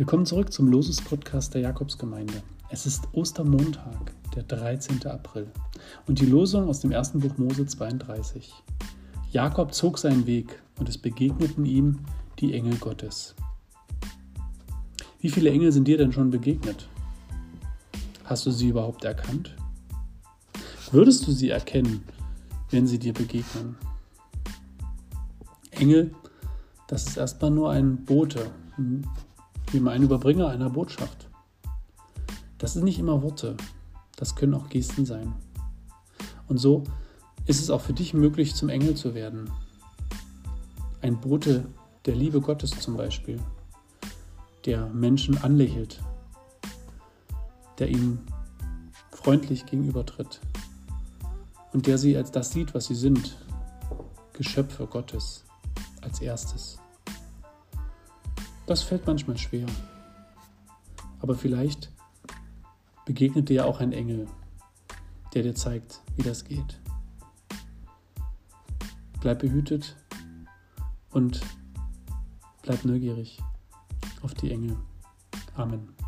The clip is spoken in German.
Willkommen zurück zum Loses-Podcast der Jakobsgemeinde. Es ist Ostermontag, der 13. April, und die Losung aus dem ersten Buch Mose 32. Jakob zog seinen Weg und es begegneten ihm die Engel Gottes. Wie viele Engel sind dir denn schon begegnet? Hast du sie überhaupt erkannt? Würdest du sie erkennen, wenn sie dir begegnen? Engel, das ist erstmal nur ein Bote, wie ein Überbringer einer Botschaft. Das sind nicht immer Worte, das können auch Gesten sein. Und so ist es auch für dich möglich, zum Engel zu werden. Ein Bote der Liebe Gottes zum Beispiel, der Menschen anlächelt, der ihnen freundlich gegenübertritt und der sie als das sieht, was sie sind, Geschöpfe Gottes als erstes. Das fällt manchmal schwer. Aber vielleicht begegnet dir ja auch ein Engel, der dir zeigt, wie das geht. Bleib behütet und bleib neugierig auf die Engel. Amen.